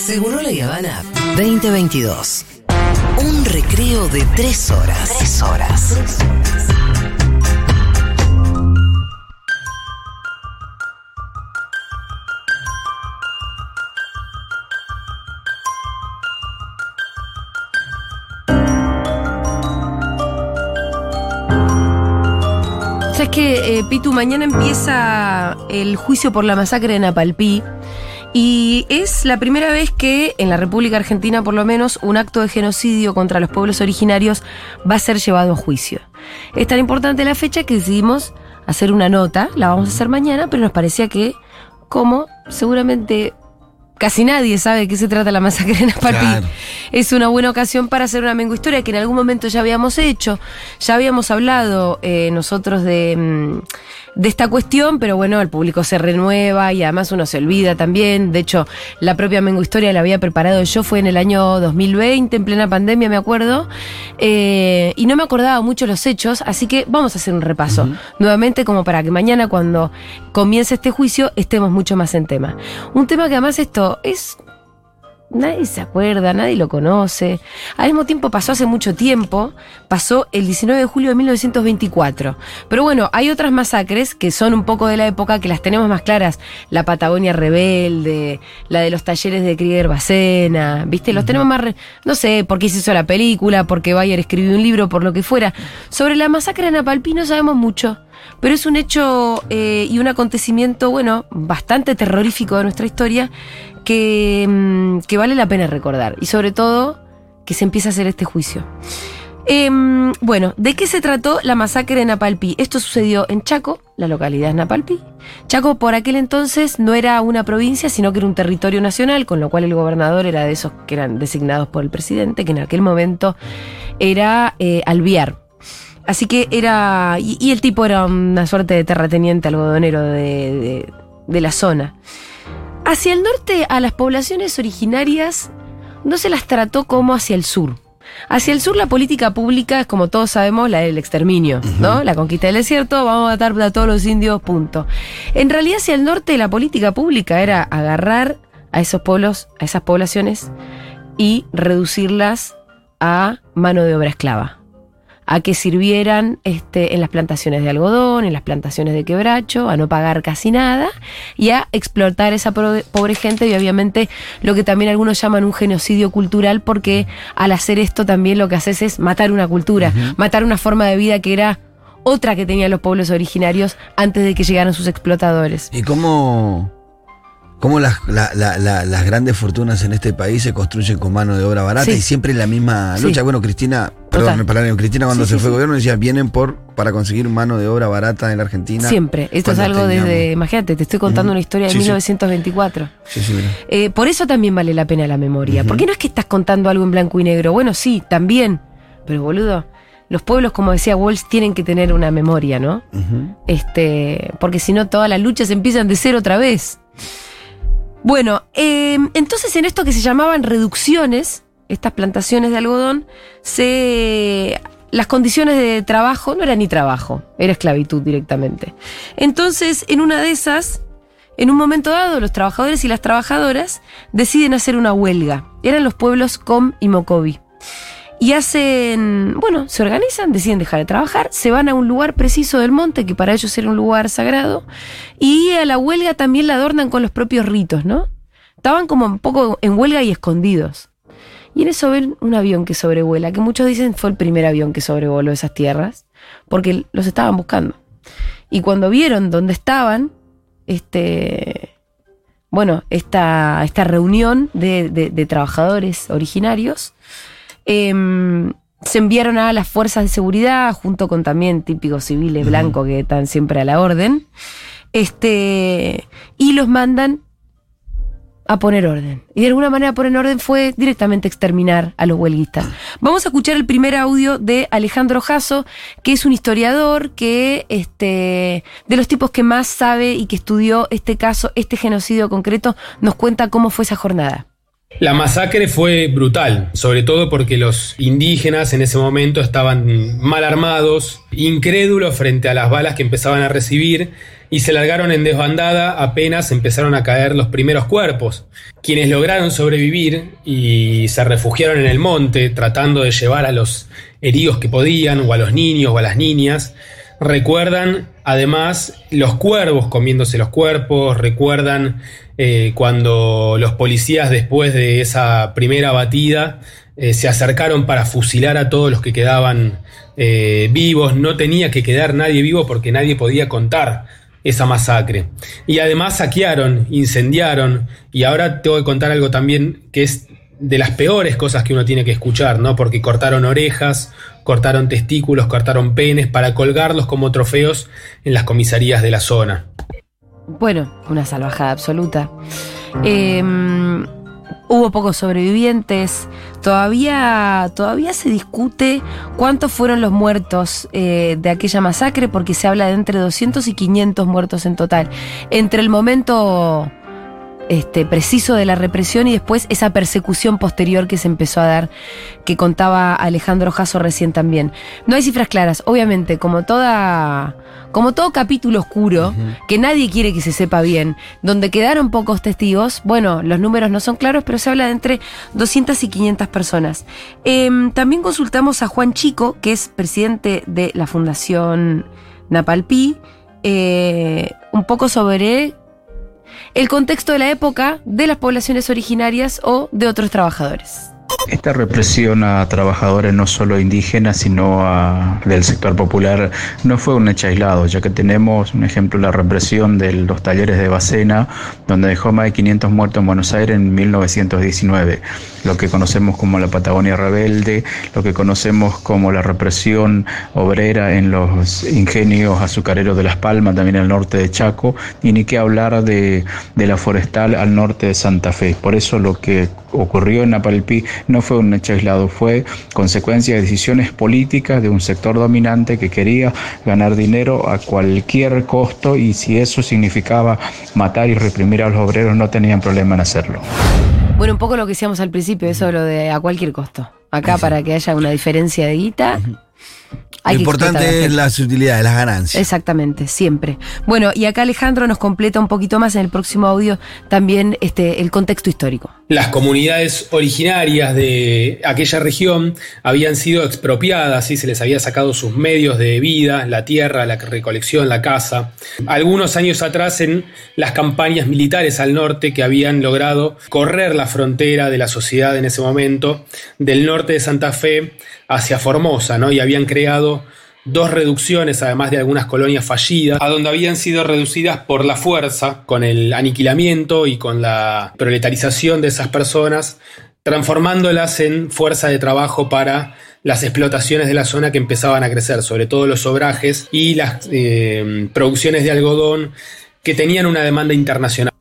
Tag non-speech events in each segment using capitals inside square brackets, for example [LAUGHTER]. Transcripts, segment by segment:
Seguro la Habana 2022. Un recreo de tres horas. Tres horas. ¿Sabes que eh, Pitu, mañana empieza el juicio por la masacre de Napalpí. Y es la primera vez que en la República Argentina, por lo menos, un acto de genocidio contra los pueblos originarios va a ser llevado a juicio. Es tan importante la fecha que decidimos hacer una nota, la vamos a hacer mañana, pero nos parecía que, como seguramente casi nadie sabe de qué se trata la masacre de Napalpí, Claro. es una buena ocasión para hacer una mengo historia que en algún momento ya habíamos hecho, ya habíamos hablado eh, nosotros de, mm, de esta cuestión, pero bueno, el público se renueva y además uno se olvida también. De hecho, la propia mengo historia la había preparado yo, fue en el año 2020, en plena pandemia, me acuerdo, eh, y no me acordaba mucho los hechos, así que vamos a hacer un repaso nuevamente como para que mañana cuando comience este juicio estemos mucho más en tema. Un tema que además esto es Nadie se acuerda, nadie lo conoce. Al mismo tiempo pasó hace mucho tiempo, pasó el 19 de julio de 1924. Pero bueno, hay otras masacres que son un poco de la época que las tenemos más claras. La Patagonia Rebelde, la de los talleres de Krieger Bacena, ¿viste? Los tenemos más, re- no sé, por qué se hizo la película, porque Bayer escribió un libro, por lo que fuera. Sobre la masacre de Napalpí no sabemos mucho. Pero es un hecho eh, y un acontecimiento, bueno, bastante terrorífico de nuestra historia que, mm, que vale la pena recordar. Y sobre todo, que se empieza a hacer este juicio. Em, bueno, ¿de qué se trató la masacre de Napalpí? Esto sucedió en Chaco, la localidad es Napalpí. Chaco por aquel entonces no era una provincia, sino que era un territorio nacional, con lo cual el gobernador era de esos que eran designados por el presidente, que en aquel momento era eh, Alviar. Así que era. Y, el tipo era una suerte de terrateniente algodonero de- de la zona. Hacia el norte, a las poblaciones originarias no se las trató como hacia el sur. Hacia el sur, la política pública es, como todos sabemos, la del exterminio, ¿no? La conquista del desierto, vamos a matar a todos los indios, punto. En realidad, hacia el norte, la política pública era agarrar a esos pueblos, a esas poblaciones, y reducirlas a mano de obra esclava a que sirvieran este, en las plantaciones de algodón, en las plantaciones de quebracho, a no pagar casi nada y a explotar esa pro- pobre gente y obviamente lo que también algunos llaman un genocidio cultural porque al hacer esto también lo que haces es matar una cultura, matar una forma de vida que era otra que tenían los pueblos originarios antes de que llegaran sus explotadores. ¿Y cómo, cómo las, la- la- la- las grandes fortunas en este país se construyen con mano de obra barata Sí. y siempre la misma Sí. lucha? Bueno, Cristina. Perdón, perdón, Cristina cuando Sí, se sí, fue sí. gobierno decía, vienen por para conseguir mano de obra barata en la Argentina. Siempre. Esto es algo teníamos- desde, imagínate, te estoy contando una historia de Sí, sí. 1924. Sí, sí, mira. Eh, por eso también vale la pena la memoria. Porque no es que estás contando algo en blanco y negro. Bueno, sí, también. Pero boludo, los pueblos, como decía Walsh, tienen que tener una memoria, ¿no? Este, porque si no, todas las luchas empiezan de cero otra vez. Bueno, eh, entonces en esto que se llamaban reducciones, estas plantaciones de algodón, se. Las condiciones de trabajo no era ni trabajo, era esclavitud directamente. Entonces, en una de esas, en un momento dado, los trabajadores y las trabajadoras deciden hacer una huelga. Eran los pueblos Com y Mocovi. Y hacen, bueno, se organizan, deciden dejar de trabajar, se van a un lugar preciso del monte, que para ellos era un lugar sagrado, y a la huelga también la adornan con los propios ritos, ¿no? Estaban como un poco en huelga y escondidos. Y en eso ven un avión que sobrevuela, que muchos dicen fue el primer avión que sobrevoló esas tierras, porque los estaban buscando. Y cuando vieron dónde estaban, este, bueno, esta, esta reunión de, de- de trabajadores originarios, em, se enviaron a las fuerzas de seguridad, junto con también típicos civiles blancos que están siempre a la orden, este, y los mandan a poner orden. Y de alguna manera poner orden fue directamente exterminar a los huelguistas. Vamos a escuchar el primer audio de Alejandro Jasso, que es un historiador que, este, de los tipos que más sabe y que estudió este caso, este genocidio concreto, nos cuenta cómo fue esa jornada. La masacre fue brutal, sobre todo porque los indígenas en ese momento estaban mal armados, incrédulos frente a las balas que empezaban a recibir y se largaron en desbandada apenas empezaron a caer los primeros cuerpos. Quienes lograron sobrevivir y se refugiaron en el monte tratando de llevar a los heridos que podían o a los niños o a las niñas, recuerdan además los cuervos comiéndose los cuerpos, recuerdan eh, cuando los policías después de esa primera batida eh, se acercaron para fusilar a todos los que quedaban eh, vivos, no tenía que quedar nadie vivo porque nadie podía contar esa masacre. Y además saquearon, incendiaron, y ahora tengo que contar algo también que es de las peores cosas que uno tiene que escuchar, ¿no? Porque cortaron orejas, cortaron testículos, cortaron penes para colgarlos como trofeos en las comisarías de la zona. Bueno, una salvajada absoluta. Eh, hubo pocos sobrevivientes. Todavía, todavía se discute cuántos fueron los muertos eh, de aquella masacre, porque se habla de entre 200 y 500 muertos en total. Entre el momento este, preciso de la represión y después esa persecución posterior que se empezó a dar, que contaba Alejandro Jasso recién también. No hay cifras claras, obviamente, como toda. Como todo capítulo oscuro, que nadie quiere que se sepa bien, donde quedaron pocos testigos, bueno, los números no son claros, pero se habla de entre 200 y 500 personas. Em, también consultamos a Juan Chico, que es presidente de la Fundación Napalpí, eh, un poco sobre el contexto de la época de las poblaciones originarias o de otros trabajadores. Esta represión a trabajadores no solo indígenas, sino a, del sector popular, no fue un hecho aislado, ya que tenemos un ejemplo, la represión de los talleres de Bacena, donde dejó más de 500 muertos en Buenos Aires en 1919, lo que conocemos como la Patagonia Rebelde, lo que conocemos como la represión obrera en los ingenios azucareros de Las Palmas, también el norte de Chaco, y ni qué hablar de, de la forestal al norte de Santa Fe. Por eso lo que ocurrió en Napalpí no fue un hecho aislado, fue consecuencia de decisiones políticas de un sector dominante que quería ganar dinero a cualquier costo y si eso significaba matar y reprimir a los obreros no tenían problema en hacerlo. Bueno, un poco lo que decíamos al principio, eso lo de a cualquier costo. Acá para que haya una diferencia de guita. Lo importante es las utilidades, las ganancias. Exactamente, siempre. Bueno, y acá Alejandro nos completa un poquito más en el próximo audio también este, el contexto histórico. Las comunidades originarias de aquella región habían sido expropiadas y se les había sacado sus medios de vida, la tierra, la recolección, la caza. Algunos años atrás en las campañas militares al norte que habían logrado correr la frontera de la sociedad en ese momento, del norte de Santa Fe hacia Formosa, ¿no? Y habían creado dos reducciones, además de algunas colonias fallidas, a donde habían sido reducidas por la fuerza, con el aniquilamiento y con la proletarización de esas personas, transformándolas en fuerza de trabajo para las explotaciones de la zona que empezaban a crecer, sobre todo los obrajes y las eh, producciones de algodón que tenían una demanda internacional.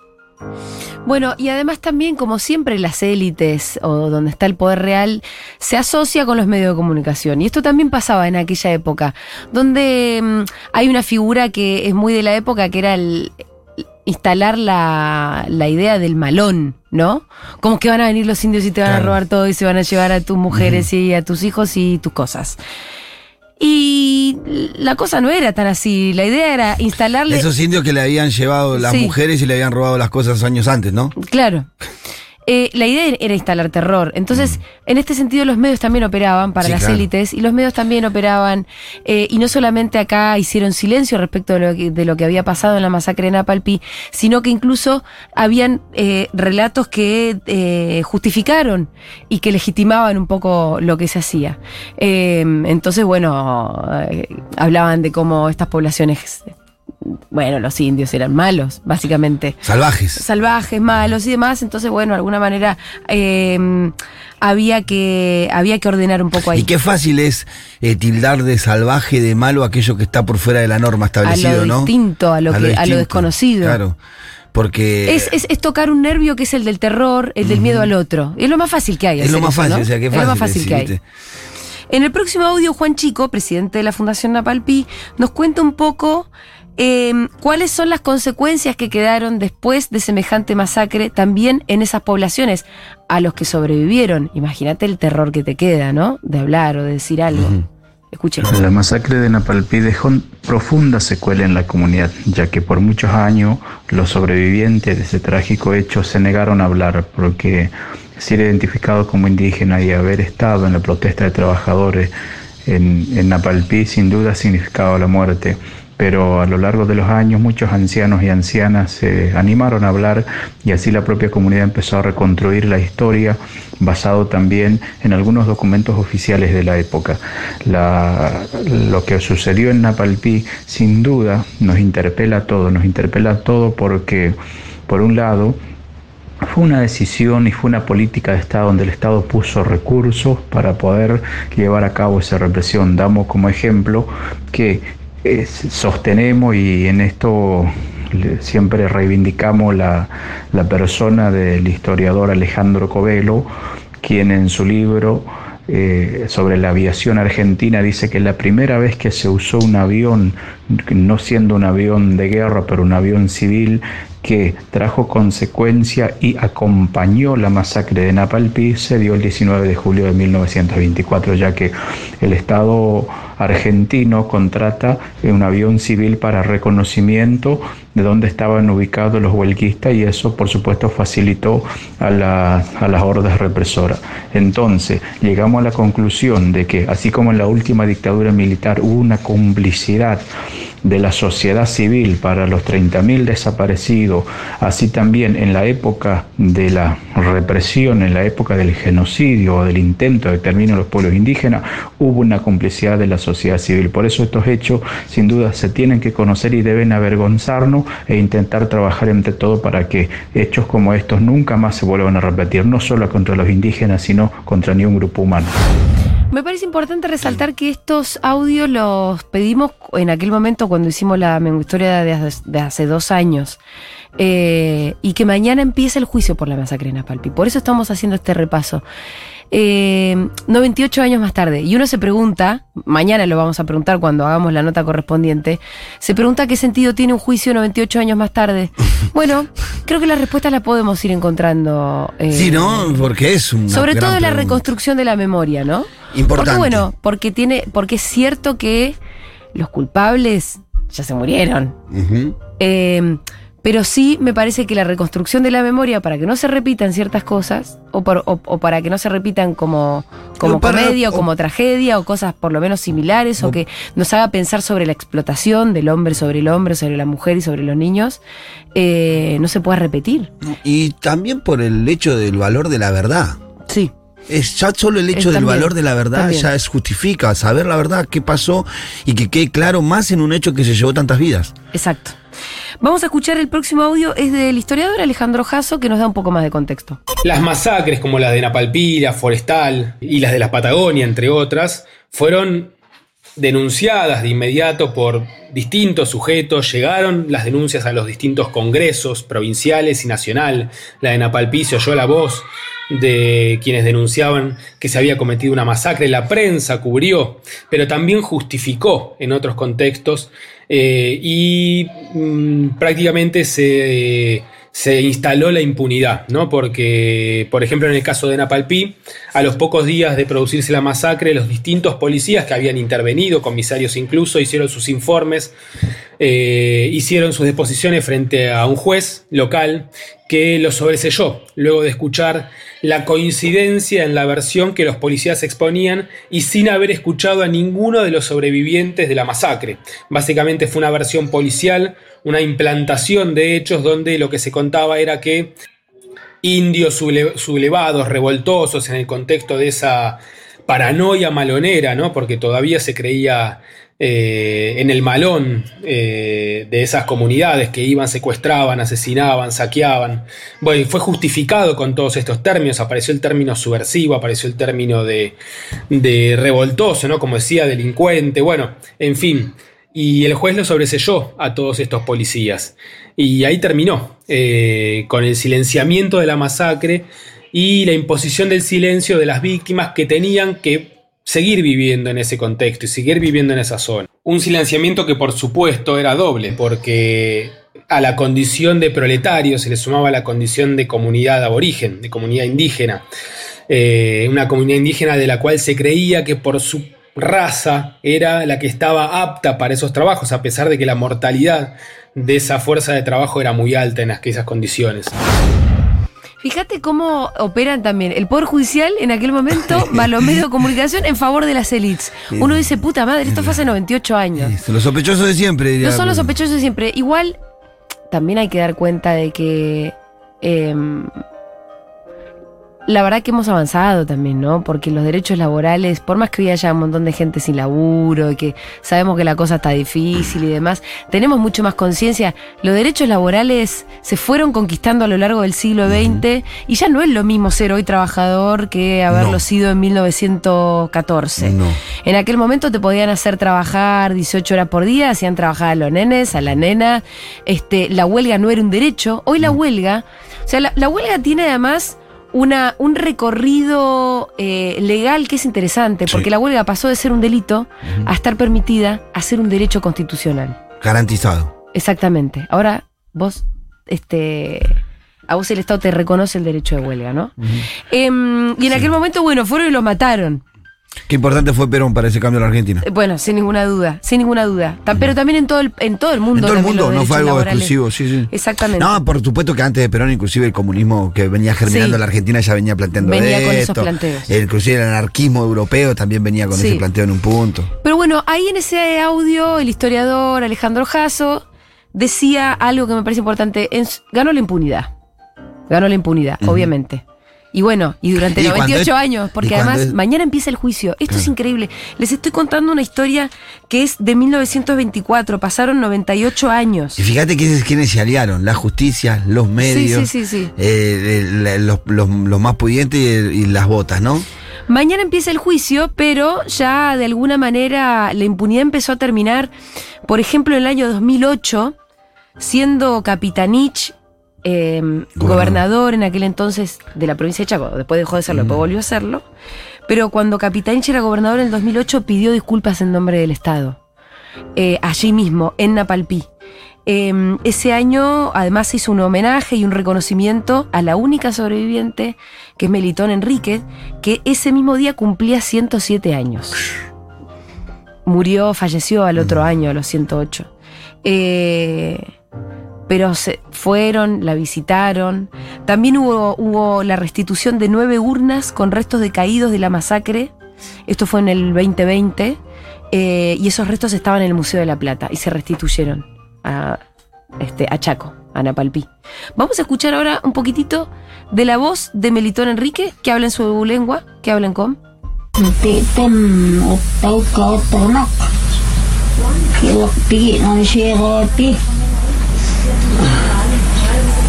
Bueno, y además también, como siempre, las élites o donde está el poder real se asocia con los medios de comunicación. Y esto también pasaba en aquella época, donde mm, hay una figura que es muy de la época, que era el instalar la, idea del malón, ¿no? Como que van a venir los indios y te van a robar todo y se van a llevar a tus mujeres y a tus hijos y tus cosas. Y la cosa no era tan así. La idea era instalarle. Esos indios que le habían llevado las mujeres y le habían robado las cosas años antes, ¿no? Claro. Eh, la idea era instalar terror. Entonces, mm. en este sentido, los medios también operaban para las élites y los medios también operaban. Eh, y no solamente acá hicieron silencio respecto de lo, que, de lo, que, había pasado en la masacre de Napalpí, sino que incluso habían eh, relatos que justificaron y que legitimaban un poco lo que se hacía. entonces, bueno, hablaban de cómo estas poblaciones bueno, los indios eran malos, básicamente. Salvajes. Salvajes, malos y demás. Entonces, bueno, de alguna manera em, había, que, había que ordenar un poco ahí. Y qué fácil es eh, tildar de salvaje, de malo, aquello que está por fuera de la norma establecida, a lo Distinto, a lo, que, a lo desconocido. Claro. Porque. Es, es, tocar un nervio que es el del terror, el del miedo al otro. Es lo más fácil que hay. Es lo más fácil, o sea, Es lo más fácil que hay. En el próximo audio, Juan Chico, presidente de la Fundación Napalpí, nos cuenta un poco Em, ¿Cuáles son las consecuencias que quedaron después de semejante masacre también en esas poblaciones? A los que sobrevivieron. Imagínate el terror que te queda, ¿no? De hablar o de decir algo. Escuchen. La masacre de Napalpí dejó profunda secuela en la comunidad, ya que por muchos años los sobrevivientes de ese trágico hecho se negaron a hablar porque ser identificado como indígena y haber estado en la protesta de trabajadores en, en Napalpí sin duda significaba la muerte pero a lo largo de los años muchos ancianos y ancianas se animaron a hablar y así la propia comunidad empezó a reconstruir la historia basado también en algunos documentos oficiales de la época. lo que sucedió en Napalpí sin duda nos interpela a todos, nos interpela a todos porque por un lado fue una decisión y fue una política de Estado donde el Estado puso recursos para poder llevar a cabo esa represión. Damos como ejemplo que sostenemos y en esto siempre reivindicamos la, la, persona del historiador Alejandro Covelo, quien en su libro eh, sobre la aviación argentina dice que la primera vez que se usó un avión, no siendo un avión de guerra, pero un avión civil, que trajo consecuencia y acompañó la masacre de Napalpí se dio el 19 de julio de 1924, ya que el Estado argentino contrata un avión civil para reconocimiento de dónde estaban ubicados los huelguistas y eso por supuesto facilitó a, a las hordas represoras. Entonces llegamos a la conclusión de que así como en la última dictadura militar hubo una complicidad de la sociedad civil para los 30.000 desaparecidos, así también en la época de la represión, en la época del genocidio o del intento de exterminio de los pueblos indígenas, hubo una complicidad de la sociedad civil. Por eso estos hechos sin duda se tienen que conocer y deben avergonzarnos e intentar trabajar entre todos para que hechos como estos nunca más se vuelvan a repetir, no solo contra los indígenas, sino contra ningún grupo humano. Me parece importante resaltar que estos audios los pedimos en aquel momento cuando hicimos la historia de, hace dos años. Eh, y que mañana empieza el juicio por la masacre en Apalpi. Por eso estamos haciendo este repaso. 98 eh, años más tarde. Y uno se pregunta, mañana lo vamos a preguntar cuando hagamos la nota correspondiente, se pregunta qué sentido tiene un juicio 98 años más tarde. [LAUGHS] Bueno, creo que la respuesta la podemos ir encontrando. Eh, sí, ¿no? Porque es un. Sobre todo la reconstrucción de la memoria, ¿no? Importante. Porque bueno, porque tiene, porque es cierto que los culpables ya se murieron. eh, pero sí me parece que la reconstrucción de la memoria para que no se repitan ciertas cosas, o, para que no se repitan como, como comedia o, como tragedia, o cosas por lo menos similares, o, que nos haga pensar sobre la explotación del hombre sobre el hombre, sobre la mujer y sobre los niños, eh, no se pueda repetir. Y también por el hecho del valor de la verdad. Es ya solo el hecho del valor de la verdad ya es justifica saber la verdad, qué pasó y que quede claro más en un hecho que se llevó tantas vidas. Exacto. Vamos a escuchar el próximo audio, es del historiador Alejandro Jasso, que nos da un poco más de contexto. Las masacres, como las de Napalpí, la Forestal y las de la Patagonia, entre otras, fueron denunciadas de inmediato por distintos sujetos, llegaron las denuncias a los distintos congresos provinciales y nacional. La de Napalpí se oyó la voz de quienes denunciaban que se había cometido una masacre. La prensa cubrió, pero también justificó en otros contextos eh, y mm, prácticamente se, se, instaló la impunidad, ¿no? Porque, por ejemplo, en el caso de Napalpí, a los pocos días de producirse la masacre, los distintos policías que habían intervenido, comisarios incluso, hicieron sus informes, eh, hicieron sus deposiciones frente a un juez local que lo sobreselló, luego de escuchar la coincidencia en la versión que los policías exponían y sin haber escuchado a ninguno de los sobrevivientes de la masacre. Básicamente fue una versión policial, una implantación de hechos donde lo que se contaba era que indios sublevados, revoltosos en el contexto de esa paranoia malonera, ¿no? porque todavía se creía eh, en el malón eh, de esas comunidades que iban, secuestraban, asesinaban, saqueaban. Bueno, fue justificado con todos estos términos, apareció el término subversivo, apareció el término de, revoltoso, ¿no? Como decía, delincuente, bueno, en fin. Y el juez lo sobreselló a todos estos policías. Y ahí terminó, eh, con el silenciamiento de la masacre y la imposición del silencio de las víctimas que tenían que seguir viviendo en ese contexto y seguir viviendo en esa zona. Un silenciamiento que por supuesto era doble, porque a la condición de proletario se le sumaba la condición de comunidad aborigen, de comunidad indígena. Eh, una comunidad indígena de la cual se creía que por su raza era la que estaba apta para esos trabajos, a pesar de que la mortalidad de esa fuerza de trabajo era muy alta en aquellas condiciones. Fíjate cómo operan también el Poder Judicial en aquel momento, [LAUGHS] más los medios de comunicación en favor de las élites. Uno dice, puta madre, esto fue hace 98 años. Los sospechosos de siempre, diría. No son los sospechosos de siempre. Igual, también hay que dar cuenta de que em, la verdad que hemos avanzado también, ¿no? Porque los derechos laborales, por más que hoy haya un montón de gente sin laburo y que sabemos que la cosa está difícil y demás, tenemos mucho más conciencia. Los derechos laborales se fueron conquistando a lo largo del siglo XX y ya no es lo mismo ser hoy trabajador que haberlo sido en 1914. En aquel momento te podían hacer trabajar 18 horas por día, hacían trabajar a los nenes, a la nena. Este, la huelga no era un derecho. Hoy la huelga, o sea, la, la huelga tiene además una, un recorrido eh, legal que es interesante, porque la huelga pasó de ser un delito a estar permitida a ser un derecho constitucional. Garantizado. Exactamente. Ahora vos, este, a vos el Estado te reconoce el derecho de huelga, ¿no? Em, y en aquel momento, bueno, fueron y lo mataron. Qué importante fue Perón para ese cambio en la Argentina. Eh, bueno, sin ninguna duda, sin ninguna duda. Pero también en todo el, en todo el mundo. En todo el mundo, no fue algo exclusivo, sí, sí. Exactamente. No, por supuesto que antes de Perón, inclusive el comunismo que venía germinando en la Argentina ya venía planteando venía con esos planteos. Inclusive el anarquismo europeo también venía con ese planteo en un punto. Pero bueno, ahí en ese audio, el historiador Alejandro Jasso decía algo que me parece importante. ganó la impunidad. Ganó la impunidad, obviamente. Y bueno, y durante 98 años, porque además mañana empieza el juicio. Esto es increíble. Les estoy contando una historia que es de 1924, pasaron 98 años. Y fíjate quiénes, se aliaron, la justicia, los medios, sí, sí, sí, eh, los, más pudientes y, y las botas, ¿no? Mañana empieza el juicio, pero ya de alguna manera la impunidad empezó a terminar, por ejemplo, en el año 2008, siendo Capitanich eh, gobernador en aquel entonces de la provincia de Chaco. Después dejó de serlo, después volvió a serlo. Pero cuando Capitanich era gobernador en el 2008 pidió disculpas en nombre del Estado. Eh, allí mismo, en Napalpí. Em, ese año además se hizo un homenaje y un reconocimiento a la única sobreviviente, que es Melitón Enríquez, que ese mismo día cumplía 107 años. Murió, falleció al otro año, a los 108. Eh, pero se fueron, la visitaron. También hubo, hubo la restitución de nueve urnas con restos de caídos de la masacre. Esto fue en el 2020. Eh, y esos restos estaban en el Museo de la Plata y se restituyeron a, este, a Chaco, a Napalpí. Vamos a escuchar ahora un poquitito de la voz de Melitón Enrique, que habla en su lengua, que habla en com.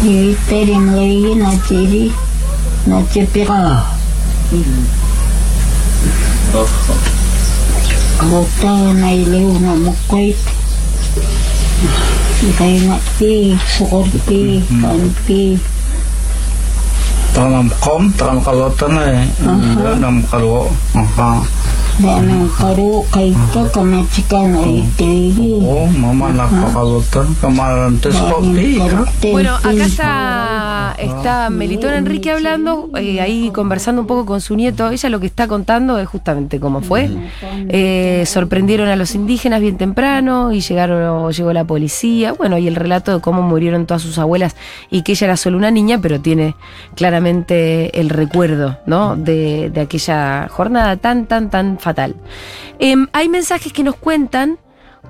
Iviteri mlei na tiri na tepira. Kota na ileu na mukwait. Kaya na pi, sukor pi, kan pi. Tanam kom, tanam kalwatan eh. Tanam kalwo. Tanam kalwo. Kaito kami chikan Oh, mama la Bueno, acá está, está Melitón Enrique hablando, eh, ahí conversando un poco con su nieto. Ella lo que está contando es justamente cómo fue. Eh, sorprendieron a los indígenas bien temprano y llegaron, llegó la policía. Bueno, y el relato de cómo murieron todas sus abuelas y que ella era solo una niña, pero tiene claramente el recuerdo, ¿no? De, de aquella jornada tan, tan, tan fatal. Em, hay mensajes que nos cuentan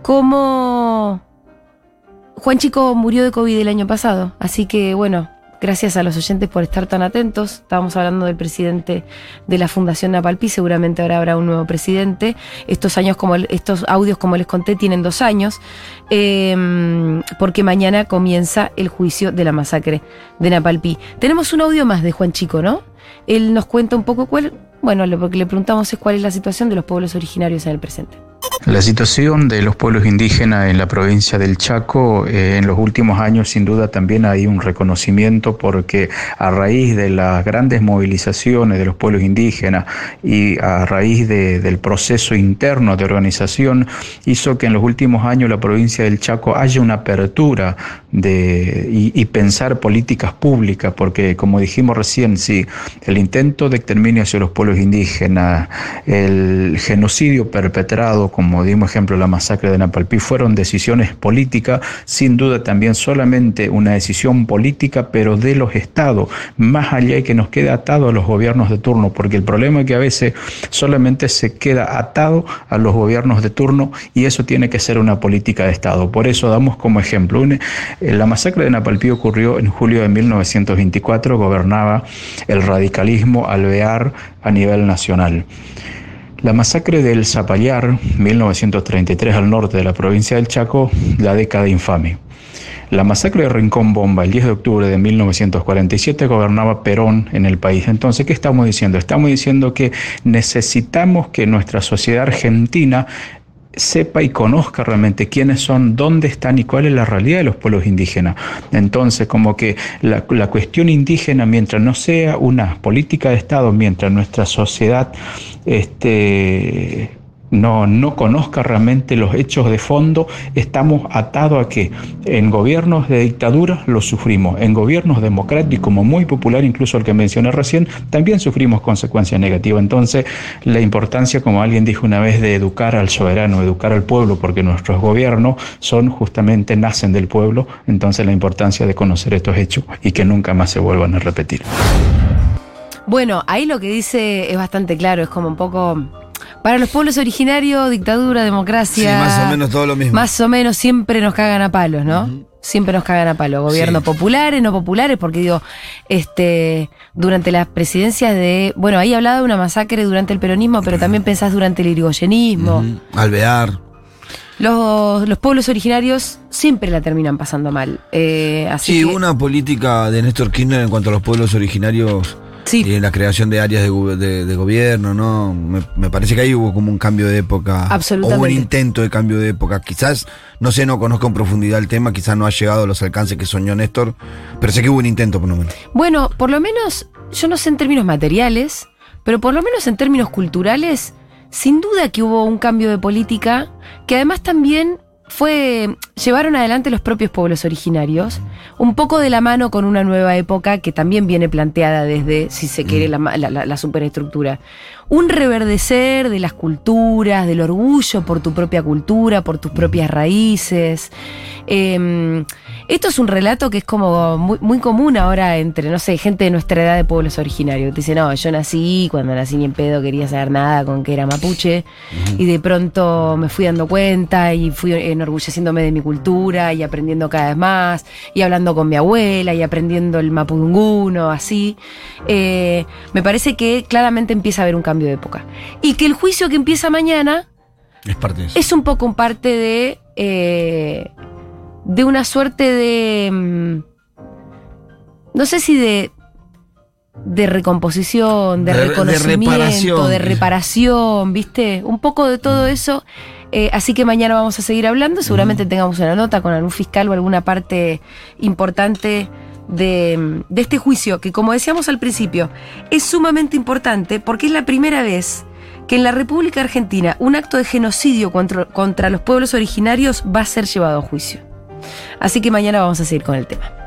cómo Juan Chico murió de COVID el año pasado, así que bueno, gracias a los oyentes por estar tan atentos. Estábamos hablando del presidente de la Fundación Napalpí, seguramente ahora habrá un nuevo presidente. Estos años, como estos audios, como les conté, tienen dos años, em, porque mañana comienza el juicio de la masacre de Napalpí. Tenemos un audio más de Juan Chico, ¿no? Él nos cuenta un poco cuál, bueno, lo que le preguntamos es cuál es la situación de los pueblos originarios en el presente. La situación de los pueblos indígenas en la provincia del Chaco eh, en los últimos años sin duda también hay un reconocimiento porque a raíz de las grandes movilizaciones de los pueblos indígenas y a raíz del proceso interno de organización hizo que en los últimos años la provincia del Chaco haya una apertura de, y, pensar políticas públicas porque como dijimos recién, si el intento de exterminio hacia los pueblos indígenas, el genocidio perpetrado como dimos ejemplo la masacre de Napalpí, fueron decisiones políticas, sin duda también solamente una decisión política, pero de los estados, más allá y que nos queda atado a los gobiernos de turno, porque el problema es que a veces solamente se queda atado a los gobiernos de turno y eso tiene que ser una política de estado. Por eso damos como ejemplo, eh, la masacre de Napalpí ocurrió en julio de 1924, gobernaba el radicalismo alvear a nivel nacional. La masacre del Zapallar, 1933 al norte de la provincia del Chaco, la década infame. La masacre de Rincón Bomba el 10 de octubre de 1947 gobernaba Perón en el país. Entonces, ¿qué estamos diciendo? Estamos diciendo que necesitamos que nuestra sociedad argentina sepa y conozca realmente quiénes son, dónde están y cuál es la realidad de los pueblos indígenas. Entonces, como que la, cuestión indígena, mientras no sea una política de Estado, mientras nuestra sociedad este, no, no conozca realmente los hechos de fondo, estamos atados a que en gobiernos de dictadura lo sufrimos, en gobiernos democráticos, como muy popular, incluso el que mencioné recién, también sufrimos consecuencias negativas. Entonces, la importancia, como alguien dijo una vez, de educar al soberano, educar al pueblo, porque nuestros gobiernos son justamente, nacen del pueblo, entonces la importancia de conocer estos hechos y que nunca más se vuelvan a repetir. Bueno, ahí lo que dice es bastante claro, es como un poco para los pueblos originarios, dictadura, democracia. Sí, más o menos todo lo mismo. Más o menos siempre nos cagan a palos, ¿no? Siempre nos cagan a palos. Gobiernos populares, no populares, porque digo, este, durante las presidencias de. Bueno, ahí hablaba de una masacre durante el peronismo, pero también pensás durante el irigoyenismo. Alvear. Los, los, pueblos originarios siempre la terminan pasando mal. Eh, así sí, una política de Néstor Kirchner en cuanto a los pueblos originarios y en la creación de áreas de, gobierno, ¿no? Me, parece que ahí hubo como un cambio de época. Absolutamente. O un intento de cambio de época. Quizás, no sé, no conozco en profundidad el tema, quizás no ha llegado a los alcances que soñó Néstor, pero sé que hubo un intento por lo menos. Bueno, por lo menos, yo no sé en términos materiales, pero por lo menos en términos culturales, sin duda que hubo un cambio de política que además también fue llevaron adelante los propios pueblos originarios, un poco de la mano con una nueva época que también viene planteada desde, si se quiere, mm. la, la superestructura un reverdecer de las culturas, del orgullo por tu propia cultura, por tus propias raíces. Em, esto es un relato que es como muy, común ahora entre, no sé, gente de nuestra edad de pueblos originarios. Te dice, no, yo nací, cuando nací ni en pedo quería saber nada con que era mapuche, y de pronto me fui dando cuenta y fui enorgulleciéndome de mi cultura y aprendiendo cada vez más, y hablando con mi abuela y aprendiendo el mapudunguno, así. Eh, me parece que claramente empieza a haber un cambio de época. Y que el juicio que empieza mañana es, parte es un poco parte de. Eh, de una suerte de. Mm, no sé si de. De recomposición, de, reconocimiento, de reparación. ¿viste? Un poco de todo eso. Eh, así que mañana vamos a seguir hablando. Seguramente tengamos una nota con algún fiscal o alguna parte importante de, este juicio, que como decíamos al principio, es sumamente importante porque es la primera vez que en la República Argentina un acto de genocidio contra, contra los pueblos originarios va a ser llevado a juicio. Así que mañana vamos a seguir con el tema.